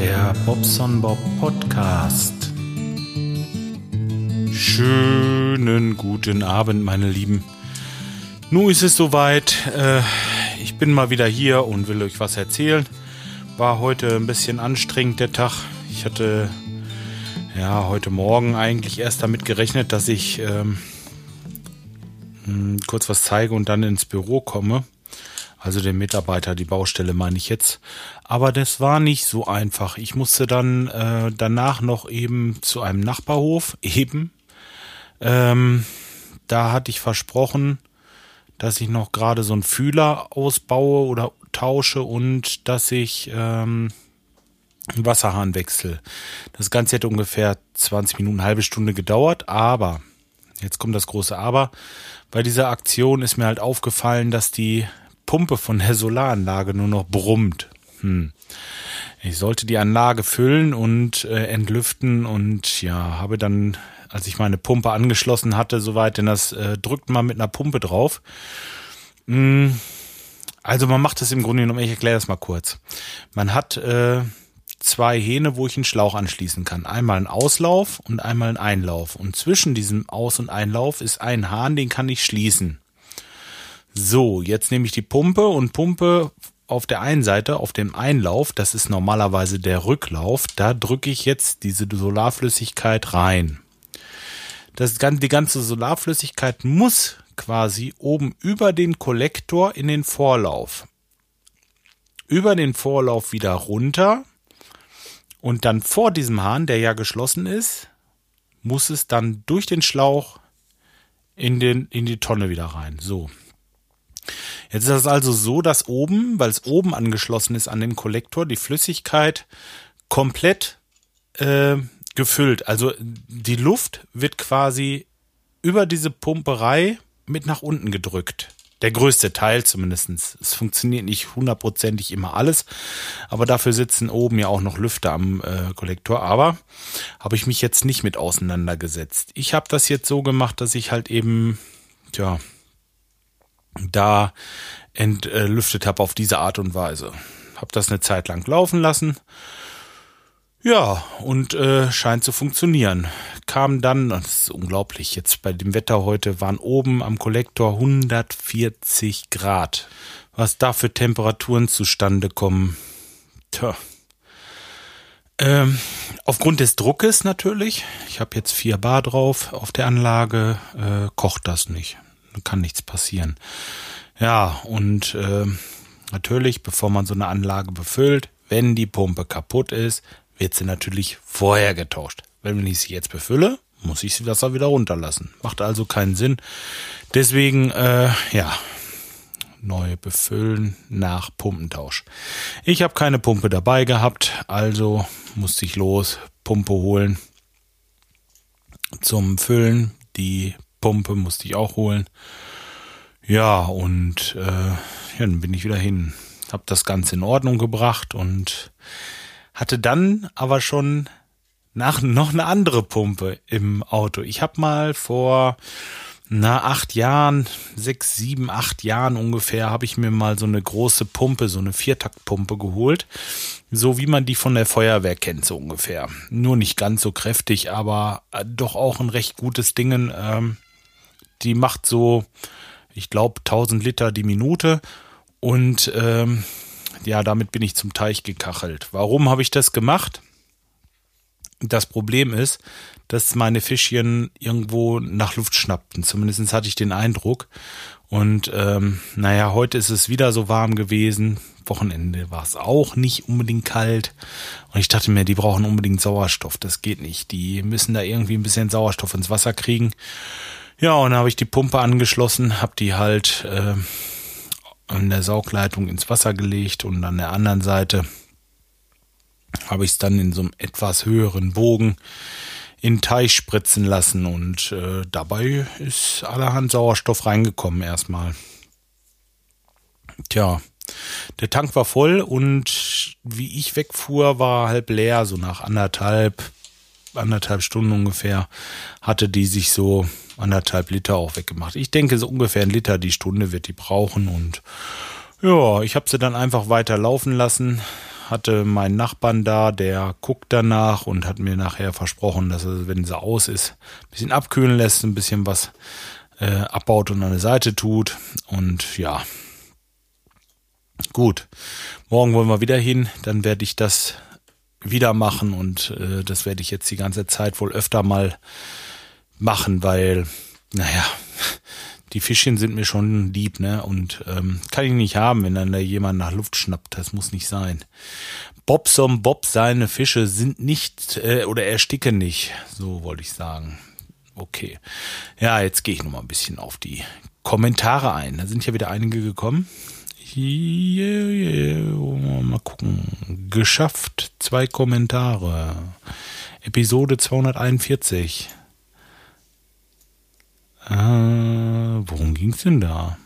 der Bobson Bob Podcast. Schönen guten Abend, meine Lieben. Nun ist es soweit. Äh, ich bin mal wieder hier und will euch was erzählen. War heute ein bisschen anstrengend der Tag. Ich hatte ja heute Morgen eigentlich erst damit gerechnet, dass ich ähm, kurz was zeige und dann ins Büro komme also den Mitarbeiter, die Baustelle meine ich jetzt. Aber das war nicht so einfach. Ich musste dann äh, danach noch eben zu einem Nachbarhof, eben. Ähm, da hatte ich versprochen, dass ich noch gerade so einen Fühler ausbaue oder tausche und dass ich ähm, einen Wasserhahn wechsle. Das Ganze hätte ungefähr 20 Minuten, halbe Stunde gedauert, aber, jetzt kommt das große Aber, bei dieser Aktion ist mir halt aufgefallen, dass die Pumpe von der Solaranlage nur noch brummt. Hm. Ich sollte die Anlage füllen und äh, entlüften und ja, habe dann, als ich meine Pumpe angeschlossen hatte, soweit, denn das äh, drückt man mit einer Pumpe drauf. Hm. Also man macht das im Grunde genommen, ich erkläre das mal kurz. Man hat äh, zwei Hähne, wo ich einen Schlauch anschließen kann. Einmal einen Auslauf und einmal einen Einlauf. Und zwischen diesem Aus- und Einlauf ist ein Hahn, den kann ich schließen. So, jetzt nehme ich die Pumpe und pumpe auf der einen Seite, auf dem Einlauf, das ist normalerweise der Rücklauf, da drücke ich jetzt diese Solarflüssigkeit rein. Das, die ganze Solarflüssigkeit muss quasi oben über den Kollektor in den Vorlauf. Über den Vorlauf wieder runter und dann vor diesem Hahn, der ja geschlossen ist, muss es dann durch den Schlauch in, den, in die Tonne wieder rein. So, Jetzt ist das also so, dass oben, weil es oben angeschlossen ist an dem Kollektor, die Flüssigkeit komplett äh, gefüllt. Also die Luft wird quasi über diese Pumperei mit nach unten gedrückt. Der größte Teil zumindestens. Es funktioniert nicht hundertprozentig immer alles, aber dafür sitzen oben ja auch noch Lüfter am äh, Kollektor. Aber habe ich mich jetzt nicht mit auseinandergesetzt. Ich habe das jetzt so gemacht, dass ich halt eben, tja, da entlüftet habe auf diese Art und Weise. Hab das eine Zeit lang laufen lassen. Ja, und äh, scheint zu funktionieren. Kam dann, das ist unglaublich, jetzt bei dem Wetter heute waren oben am Kollektor 140 Grad. Was da für Temperaturen zustande kommen. Tja. Ähm, aufgrund des Druckes natürlich, ich habe jetzt 4 Bar drauf auf der Anlage, äh, kocht das nicht kann nichts passieren. Ja, und äh, natürlich, bevor man so eine Anlage befüllt, wenn die Pumpe kaputt ist, wird sie natürlich vorher getauscht. Wenn ich sie jetzt befülle, muss ich sie Wasser wieder runterlassen. Macht also keinen Sinn. Deswegen, äh, ja, neu befüllen nach Pumpentausch. Ich habe keine Pumpe dabei gehabt, also musste ich los, Pumpe holen zum Füllen. Die Pumpe musste ich auch holen. Ja, und äh, ja, dann bin ich wieder hin. Hab das Ganze in Ordnung gebracht und hatte dann aber schon nach noch eine andere Pumpe im Auto. Ich habe mal vor na acht Jahren, sechs, sieben, acht Jahren ungefähr, habe ich mir mal so eine große Pumpe, so eine Viertaktpumpe geholt, so wie man die von der Feuerwehr kennt, so ungefähr. Nur nicht ganz so kräftig, aber äh, doch auch ein recht gutes Ding. Ähm, die macht so, ich glaube, 1000 Liter die Minute und ähm, ja, damit bin ich zum Teich gekachelt. Warum habe ich das gemacht? Das Problem ist, dass meine Fischchen irgendwo nach Luft schnappten. Zumindest hatte ich den Eindruck. Und ähm, naja, heute ist es wieder so warm gewesen. Wochenende war es auch nicht unbedingt kalt. Und ich dachte mir, die brauchen unbedingt Sauerstoff. Das geht nicht. Die müssen da irgendwie ein bisschen Sauerstoff ins Wasser kriegen. Ja, und dann habe ich die Pumpe angeschlossen, habe die halt äh, an der Saugleitung ins Wasser gelegt und an der anderen Seite habe ich es dann in so einem etwas höheren Bogen in Teich spritzen lassen und äh, dabei ist allerhand Sauerstoff reingekommen erstmal. Tja, der Tank war voll und wie ich wegfuhr, war halb leer, so nach anderthalb, anderthalb Stunden ungefähr, hatte die sich so anderthalb Liter auch weggemacht. Ich denke, so ungefähr ein Liter die Stunde wird die brauchen und ja, ich habe sie dann einfach weiter laufen lassen, hatte meinen Nachbarn da, der guckt danach und hat mir nachher versprochen, dass er, wenn sie aus ist, ein bisschen abkühlen lässt, ein bisschen was äh, abbaut und an der Seite tut. Und ja, gut. Morgen wollen wir wieder hin, dann werde ich das wieder machen und äh, das werde ich jetzt die ganze Zeit wohl öfter mal machen, weil, naja, die Fischchen sind mir schon lieb, ne? Und ähm, kann ich nicht haben, wenn dann da jemand nach Luft schnappt. Das muss nicht sein. Bobsom Bob, seine Fische sind nicht äh, oder ersticken nicht. So wollte ich sagen. Okay. Ja, jetzt gehe ich noch mal ein bisschen auf die Kommentare ein. Da sind ja wieder einige gekommen. Mal gucken. Geschafft. Zwei Kommentare. Episode 241. Äh, worum ging's denn da?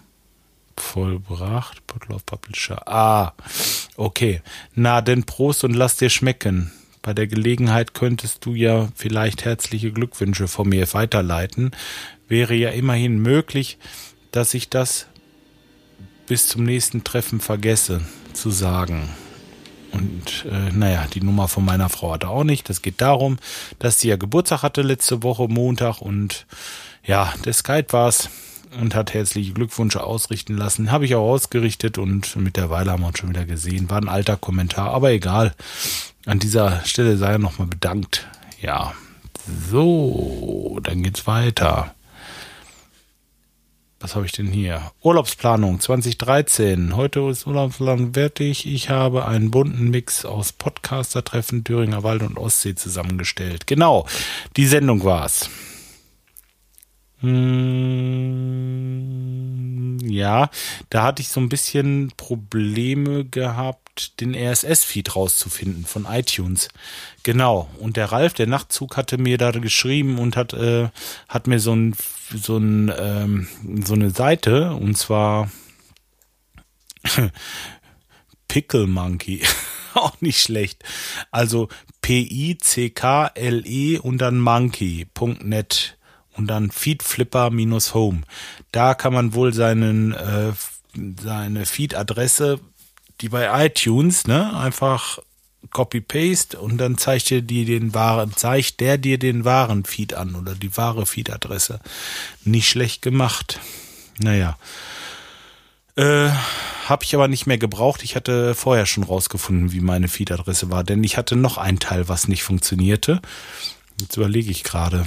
Vollbracht, Bottle of Publisher. Ah, okay. Na, denn Prost und lass dir schmecken. Bei der Gelegenheit könntest du ja vielleicht herzliche Glückwünsche von mir weiterleiten. Wäre ja immerhin möglich, dass ich das bis zum nächsten Treffen vergesse zu sagen. Und äh, naja, die Nummer von meiner Frau hatte auch nicht. Das geht darum, dass sie ja Geburtstag hatte letzte Woche Montag und ja, der Skype war's und hat herzliche Glückwünsche ausrichten lassen. Habe ich auch ausgerichtet und mittlerweile haben wir uns schon wieder gesehen. War ein alter Kommentar, aber egal. An dieser Stelle sei er nochmal bedankt. Ja, so, dann geht's weiter. Was habe ich denn hier? Urlaubsplanung 2013. Heute ist Urlaubsplanung fertig. Ich habe einen bunten Mix aus Podcaster-Treffen, Thüringer Wald und Ostsee zusammengestellt. Genau, die Sendung war's. Hm, ja, da hatte ich so ein bisschen Probleme gehabt, den RSS-Feed rauszufinden von iTunes. Genau. Und der Ralf, der Nachtzug, hatte mir da geschrieben und hat, äh, hat mir so ein, so ein, ähm, so eine Seite, und zwar Pickle Monkey. Auch nicht schlecht. Also P-I-C-K-L-E und dann monkey.net und dann feedflipper-home. Da kann man wohl seinen äh, seine Feed-Adresse, die bei iTunes, ne, einfach Copy-Paste und dann zeigt dir den wahren, zeigt der dir den wahren Feed an oder die wahre Feed-Adresse. Nicht schlecht gemacht. Naja. Äh, habe ich aber nicht mehr gebraucht. Ich hatte vorher schon rausgefunden, wie meine Feed-Adresse war, denn ich hatte noch ein Teil, was nicht funktionierte. Jetzt überlege ich gerade.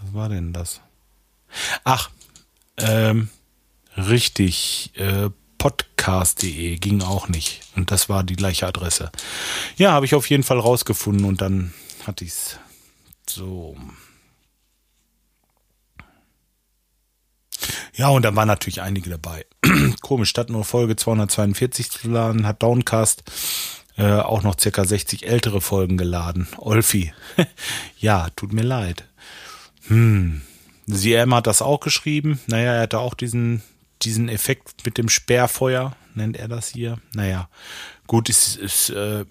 Was war denn das? Ach, ähm, richtig, äh, podcast.de ging auch nicht. Und das war die gleiche Adresse. Ja, habe ich auf jeden Fall rausgefunden und dann hatte ich es so. Ja, und da waren natürlich einige dabei. Komisch, statt nur Folge 242 zu laden, hat Downcast äh, auch noch circa 60 ältere Folgen geladen. Olfi. ja, tut mir leid. Hm. CM hat das auch geschrieben. Naja, er hatte auch diesen, diesen Effekt mit dem Sperrfeuer, nennt er das hier. Naja, gut, ist, ist, äh,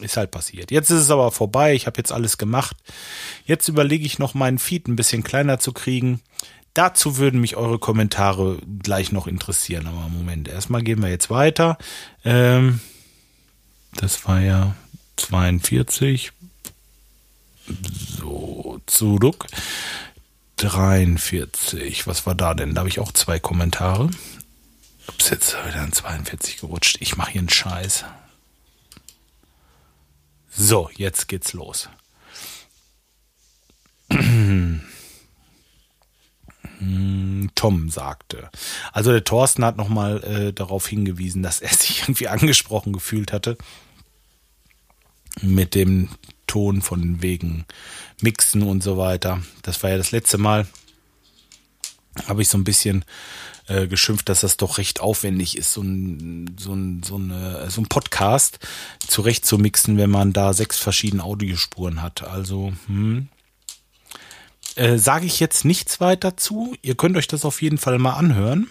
ist halt passiert. Jetzt ist es aber vorbei. Ich habe jetzt alles gemacht. Jetzt überlege ich noch, meinen Feed ein bisschen kleiner zu kriegen. Dazu würden mich eure Kommentare gleich noch interessieren. Aber Moment, erstmal gehen wir jetzt weiter. Ähm, das war ja 42 so, zurück. 43. Was war da denn? Da habe ich auch zwei Kommentare. Ups, jetzt wieder an 42 gerutscht. Ich mache hier einen Scheiß. So, jetzt geht's los. Tom sagte. Also der Thorsten hat nochmal äh, darauf hingewiesen, dass er sich irgendwie angesprochen gefühlt hatte mit dem Ton von wegen Mixen und so weiter. Das war ja das letzte Mal. Habe ich so ein bisschen äh, geschimpft, dass das doch recht aufwendig ist, so ein, so ein, so eine, so ein Podcast zurecht zu mixen, wenn man da sechs verschiedene Audiospuren hat. Also, hm. Äh, Sage ich jetzt nichts weiter zu. Ihr könnt euch das auf jeden Fall mal anhören.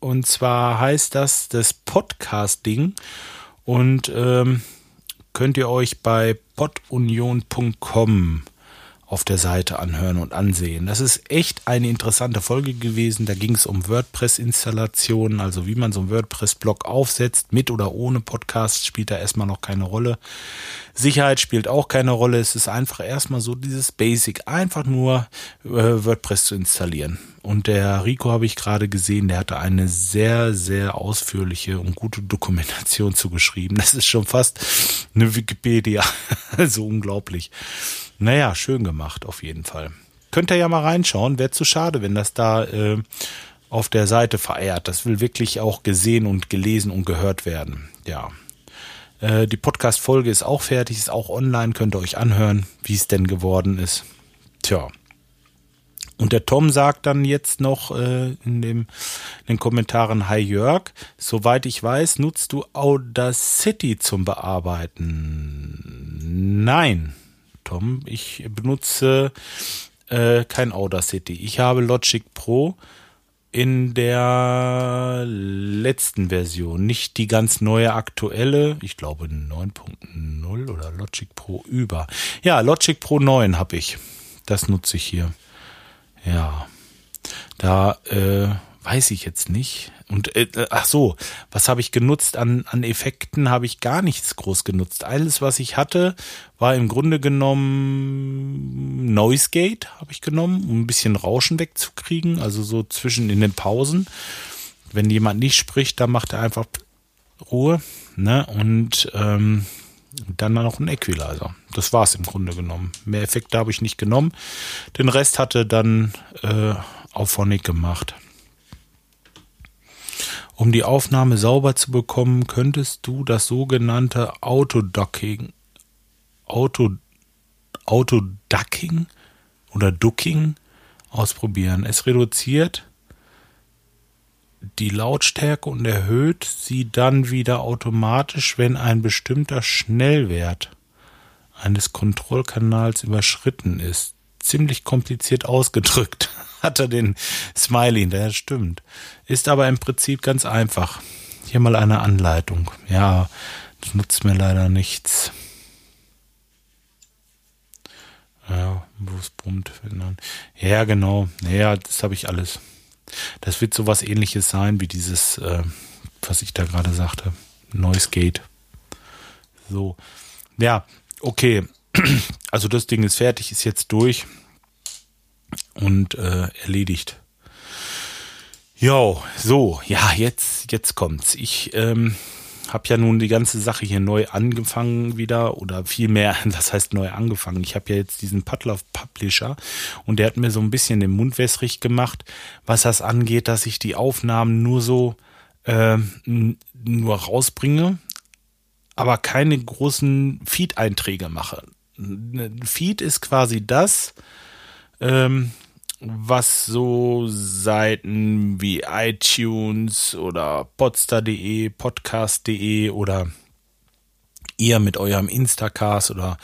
Und zwar heißt das das Podcasting. Und ähm, könnt ihr euch bei podunion.com auf der Seite anhören und ansehen. Das ist echt eine interessante Folge gewesen. Da ging es um WordPress-Installationen, also wie man so einen WordPress-Blog aufsetzt, mit oder ohne Podcast, spielt da erstmal noch keine Rolle. Sicherheit spielt auch keine Rolle. Es ist einfach erstmal so dieses Basic, einfach nur äh, WordPress zu installieren. Und der Rico habe ich gerade gesehen, der hatte eine sehr, sehr ausführliche und gute Dokumentation zugeschrieben. Das ist schon fast eine Wikipedia. also unglaublich. Naja, schön gemacht auf jeden Fall. Könnt ihr ja mal reinschauen. Wäre zu schade, wenn das da äh, auf der Seite verehrt. Das will wirklich auch gesehen und gelesen und gehört werden. Ja. Äh, die Podcast-Folge ist auch fertig, ist auch online. Könnt ihr euch anhören, wie es denn geworden ist. Tja. Und der Tom sagt dann jetzt noch äh, in, dem, in den Kommentaren, Hi Jörg, soweit ich weiß, nutzt du Audacity zum Bearbeiten? Nein, Tom. Ich benutze äh, kein Audacity. Ich habe Logic Pro in der letzten Version, nicht die ganz neue aktuelle, ich glaube 9.0 oder Logic Pro über. Ja, Logic Pro 9 habe ich. Das nutze ich hier. Ja. Da äh, weiß ich jetzt nicht. Und äh, ach so, was habe ich genutzt an, an Effekten? Habe ich gar nichts groß genutzt. Alles, was ich hatte, war im Grunde genommen Noise Gate habe ich genommen, um ein bisschen Rauschen wegzukriegen. Also so zwischen in den Pausen. Wenn jemand nicht spricht, dann macht er einfach Ruhe. Ne? Und ähm, dann noch ein Equalizer. Das war's im Grunde genommen. Mehr Effekte habe ich nicht genommen. Den Rest hatte dann äh, Auphonic gemacht. Um die Aufnahme sauber zu bekommen, könntest du das sogenannte Autoducking, Auto, Autoducking oder Ducking ausprobieren. Es reduziert die Lautstärke und erhöht sie dann wieder automatisch, wenn ein bestimmter Schnellwert eines Kontrollkanals überschritten ist. Ziemlich kompliziert ausgedrückt hat er den Smiley, der stimmt. Ist aber im Prinzip ganz einfach. Hier mal eine Anleitung. Ja, das nutzt mir leider nichts. Ja, wo es brummt. Ja, genau. Ja, das habe ich alles. Das wird sowas ähnliches sein wie dieses, äh, was ich da gerade sagte. Noise Gate. So. Ja, okay. Also das Ding ist fertig, ist jetzt durch und äh, erledigt. Jo, so, ja, jetzt, jetzt kommt's. Ich ähm, habe ja nun die ganze Sache hier neu angefangen wieder oder vielmehr, das heißt neu angefangen. Ich habe ja jetzt diesen Pudlove Publisher und der hat mir so ein bisschen den Mund wässrig gemacht, was das angeht, dass ich die Aufnahmen nur so äh, nur rausbringe, aber keine großen Feed-Einträge mache. Feed ist quasi das, ähm, was so Seiten wie iTunes oder podster.de, podcast.de oder ihr mit eurem Instacast oder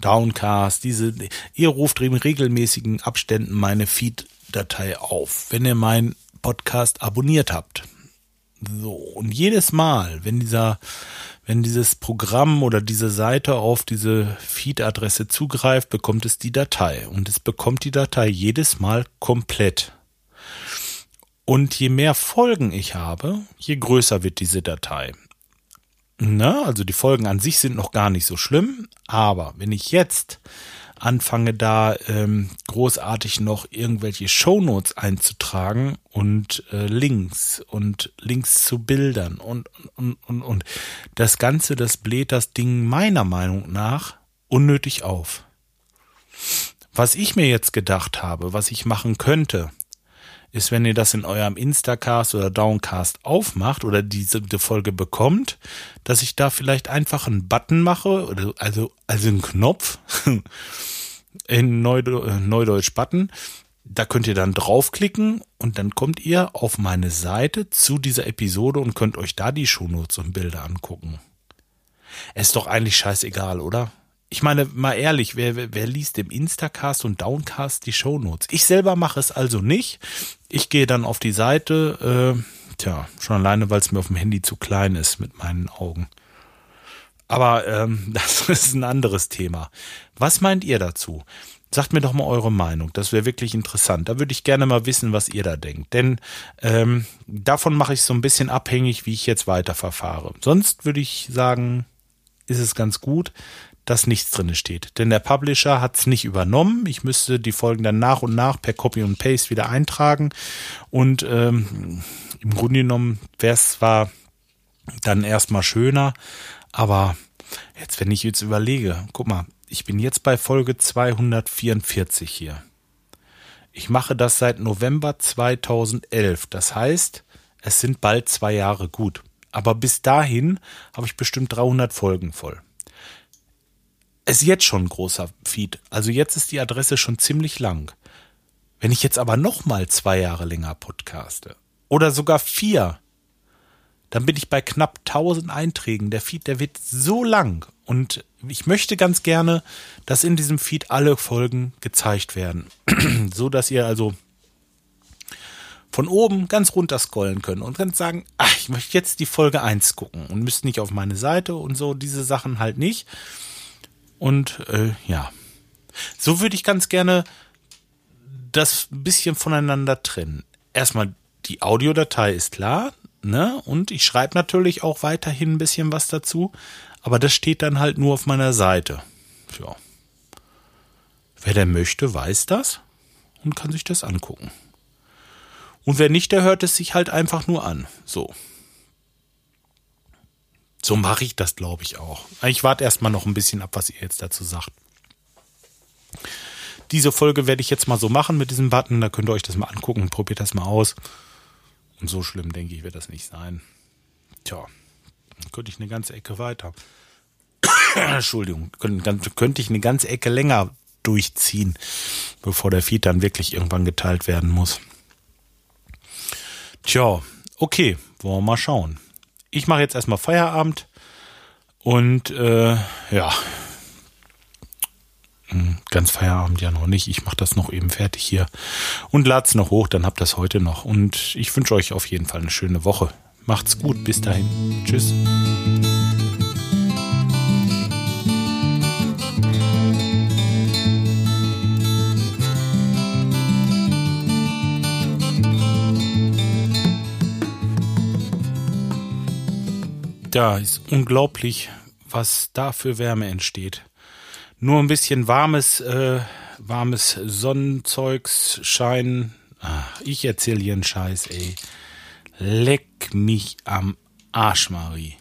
Downcast, diese, ihr ruft in regelmäßigen Abständen meine Feed-Datei auf, wenn ihr meinen Podcast abonniert habt. So, und jedes Mal, wenn dieser wenn dieses Programm oder diese Seite auf diese Feed-Adresse zugreift, bekommt es die Datei. Und es bekommt die Datei jedes Mal komplett. Und je mehr Folgen ich habe, je größer wird diese Datei. Na, also die Folgen an sich sind noch gar nicht so schlimm, aber wenn ich jetzt anfange da ähm, großartig noch irgendwelche Shownotes einzutragen und äh, Links und Links zu Bildern und, und, und, und das Ganze, das bläht das Ding meiner Meinung nach unnötig auf. Was ich mir jetzt gedacht habe, was ich machen könnte, ist, wenn ihr das in eurem Instacast oder Downcast aufmacht oder diese die Folge bekommt, dass ich da vielleicht einfach einen Button mache, also, also einen Knopf in Neudeutsch Button. Da könnt ihr dann draufklicken und dann kommt ihr auf meine Seite zu dieser Episode und könnt euch da die Shownotes und Bilder angucken. Ist doch eigentlich scheißegal, oder? Ich meine, mal ehrlich, wer, wer, wer liest im Instacast und Downcast die Shownotes? Ich selber mache es also nicht. Ich gehe dann auf die Seite, äh, tja, schon alleine, weil es mir auf dem Handy zu klein ist mit meinen Augen. Aber ähm, das ist ein anderes Thema. Was meint ihr dazu? Sagt mir doch mal eure Meinung. Das wäre wirklich interessant. Da würde ich gerne mal wissen, was ihr da denkt. Denn ähm, davon mache ich so ein bisschen abhängig, wie ich jetzt weiterverfahre. Sonst würde ich sagen, ist es ganz gut, dass nichts drin steht. Denn der Publisher hat es nicht übernommen. Ich müsste die Folgen dann nach und nach per Copy und Paste wieder eintragen. Und ähm, im Grunde genommen wäre es zwar dann erstmal schöner, aber jetzt, wenn ich jetzt überlege, guck mal, ich bin jetzt bei Folge 244 hier. Ich mache das seit November 2011. Das heißt, es sind bald zwei Jahre gut. Aber bis dahin habe ich bestimmt 300 Folgen voll. Ist jetzt schon ein großer Feed. Also jetzt ist die Adresse schon ziemlich lang. Wenn ich jetzt aber noch mal zwei Jahre länger podcaste oder sogar vier, dann bin ich bei knapp 1000 Einträgen. Der Feed, der wird so lang und ich möchte ganz gerne, dass in diesem Feed alle Folgen gezeigt werden, so dass ihr also von oben ganz runter scrollen könnt und könnt sagen, ach, ich möchte jetzt die Folge 1 gucken und müsst nicht auf meine Seite und so, diese Sachen halt nicht. Und äh, ja, so würde ich ganz gerne das ein bisschen voneinander trennen. Erstmal die Audiodatei ist klar, ne? Und ich schreibe natürlich auch weiterhin ein bisschen was dazu, aber das steht dann halt nur auf meiner Seite. Ja. Wer der möchte, weiß das und kann sich das angucken. Und wer nicht, der hört es sich halt einfach nur an. So. So mache ich das, glaube ich, auch. Ich warte erstmal noch ein bisschen ab, was ihr jetzt dazu sagt. Diese Folge werde ich jetzt mal so machen mit diesem Button. Da könnt ihr euch das mal angucken. Probiert das mal aus. Und so schlimm, denke ich, wird das nicht sein. Tja, könnte ich eine ganze Ecke weiter. Entschuldigung, könnte ich eine ganze Ecke länger durchziehen, bevor der Feed dann wirklich irgendwann geteilt werden muss. Tja, okay, wollen wir mal schauen. Ich mache jetzt erstmal Feierabend und äh, ja, hm, ganz Feierabend ja noch nicht. Ich mache das noch eben fertig hier und lade es noch hoch, dann habt ihr das heute noch. Und ich wünsche euch auf jeden Fall eine schöne Woche. Macht's gut, bis dahin. Tschüss. Da ist unglaublich, was da für Wärme entsteht nur ein bisschen warmes, äh, warmes Sonnenzeugs scheinen. Ach, ich erzähle hier einen Scheiß, ey. Leck mich am Arsch, Marie.